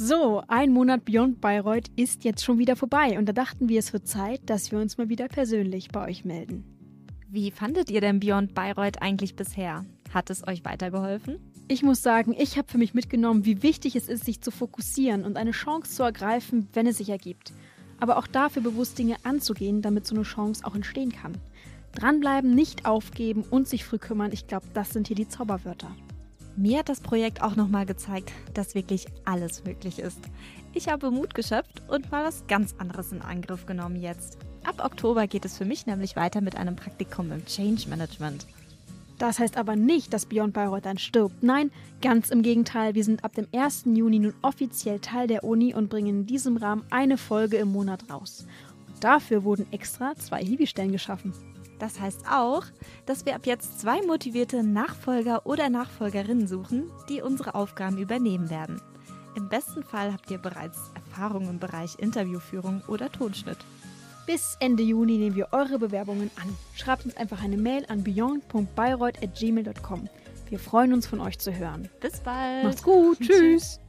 So, ein Monat Beyond Bayreuth ist jetzt schon wieder vorbei und da dachten wir, es wird Zeit, dass wir uns mal wieder persönlich bei euch melden. Wie fandet ihr denn Beyond Bayreuth eigentlich bisher? Hat es euch weitergeholfen? Ich muss sagen, ich habe für mich mitgenommen, wie wichtig es ist, sich zu fokussieren und eine Chance zu ergreifen, wenn es sich ergibt. Aber auch dafür bewusst Dinge anzugehen, damit so eine Chance auch entstehen kann. Dranbleiben, nicht aufgeben und sich früh kümmern, ich glaube, das sind hier die Zauberwörter. Mir hat das Projekt auch nochmal gezeigt, dass wirklich alles möglich ist. Ich habe Mut geschöpft und mal was ganz anderes in Angriff genommen jetzt. Ab Oktober geht es für mich nämlich weiter mit einem Praktikum im Change Management. Das heißt aber nicht, dass Beyond Bayreuth dann stirbt. Nein, ganz im Gegenteil. Wir sind ab dem 1. Juni nun offiziell Teil der Uni und bringen in diesem Rahmen eine Folge im Monat raus. Und dafür wurden extra zwei Hiwi-Stellen geschaffen. Das heißt auch, dass wir ab jetzt zwei motivierte Nachfolger oder Nachfolgerinnen suchen, die unsere Aufgaben übernehmen werden. Im besten Fall habt ihr bereits Erfahrung im Bereich Interviewführung oder Tonschnitt. Bis Ende Juni nehmen wir eure Bewerbungen an. Schreibt uns einfach eine Mail an beyond.bayreuth.gmail.com. Wir freuen uns, von euch zu hören. Bis bald. Macht's gut. Tschüss.